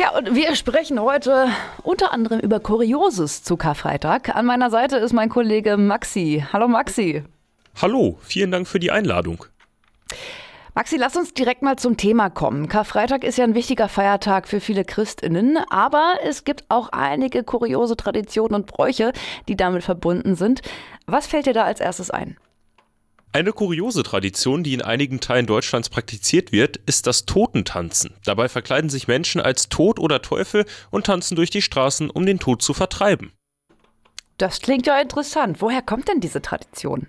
Tja, und wir sprechen heute unter anderem über Kurioses zu Karfreitag. An meiner Seite ist mein Kollege Maxi. Hallo Maxi. Hallo, vielen Dank für die Einladung. Maxi, lass uns direkt mal zum Thema kommen. Karfreitag ist ja ein wichtiger Feiertag für viele Christinnen, aber es gibt auch einige kuriose Traditionen und Bräuche, die damit verbunden sind. Was fällt dir da als erstes ein? Eine kuriose Tradition, die in einigen Teilen Deutschlands praktiziert wird, ist das Totentanzen. Dabei verkleiden sich Menschen als Tod oder Teufel und tanzen durch die Straßen, um den Tod zu vertreiben. Das klingt ja interessant. Woher kommt denn diese Tradition?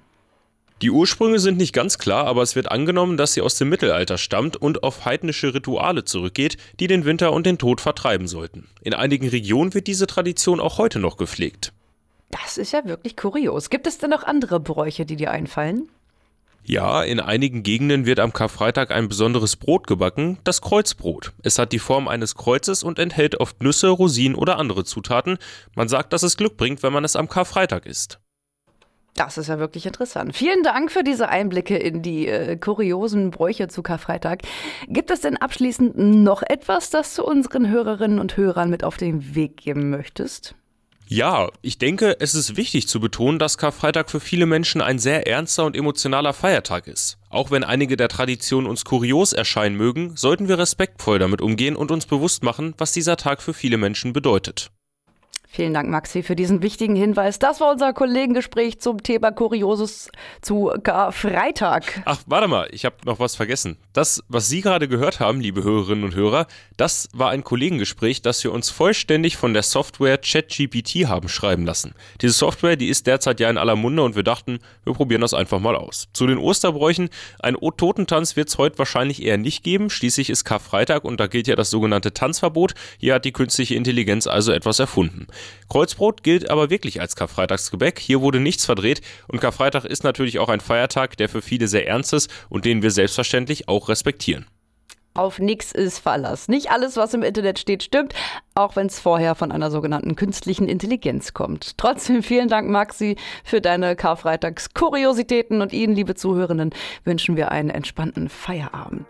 Die Ursprünge sind nicht ganz klar, aber es wird angenommen, dass sie aus dem Mittelalter stammt und auf heidnische Rituale zurückgeht, die den Winter und den Tod vertreiben sollten. In einigen Regionen wird diese Tradition auch heute noch gepflegt. Das ist ja wirklich kurios. Gibt es denn noch andere Bräuche, die dir einfallen? Ja, in einigen Gegenden wird am Karfreitag ein besonderes Brot gebacken, das Kreuzbrot. Es hat die Form eines Kreuzes und enthält oft Nüsse, Rosinen oder andere Zutaten. Man sagt, dass es Glück bringt, wenn man es am Karfreitag isst. Das ist ja wirklich interessant. Vielen Dank für diese Einblicke in die äh, kuriosen Bräuche zu Karfreitag. Gibt es denn abschließend noch etwas, das du unseren Hörerinnen und Hörern mit auf den Weg geben möchtest? Ja, ich denke, es ist wichtig zu betonen, dass Karfreitag für viele Menschen ein sehr ernster und emotionaler Feiertag ist. Auch wenn einige der Traditionen uns kurios erscheinen mögen, sollten wir respektvoll damit umgehen und uns bewusst machen, was dieser Tag für viele Menschen bedeutet. Vielen Dank, Maxi, für diesen wichtigen Hinweis. Das war unser Kollegengespräch zum Thema Kurioses zu Karfreitag. Ach, warte mal, ich habe noch was vergessen. Das, was Sie gerade gehört haben, liebe Hörerinnen und Hörer, das war ein Kollegengespräch, das wir uns vollständig von der Software ChatGPT haben schreiben lassen. Diese Software, die ist derzeit ja in aller Munde und wir dachten, wir probieren das einfach mal aus. Zu den Osterbräuchen, ein Totentanz wird es heute wahrscheinlich eher nicht geben. Schließlich ist Karfreitag und da gilt ja das sogenannte Tanzverbot. Hier hat die künstliche Intelligenz also etwas erfunden. Kreuzbrot gilt aber wirklich als Karfreitagsgebäck. Hier wurde nichts verdreht und Karfreitag ist natürlich auch ein Feiertag, der für viele sehr ernst ist und den wir selbstverständlich auch respektieren. Auf nichts ist Verlass. Nicht alles, was im Internet steht, stimmt, auch wenn es vorher von einer sogenannten künstlichen Intelligenz kommt. Trotzdem vielen Dank, Maxi, für deine Karfreitagskuriositäten und Ihnen, liebe Zuhörenden, wünschen wir einen entspannten Feierabend.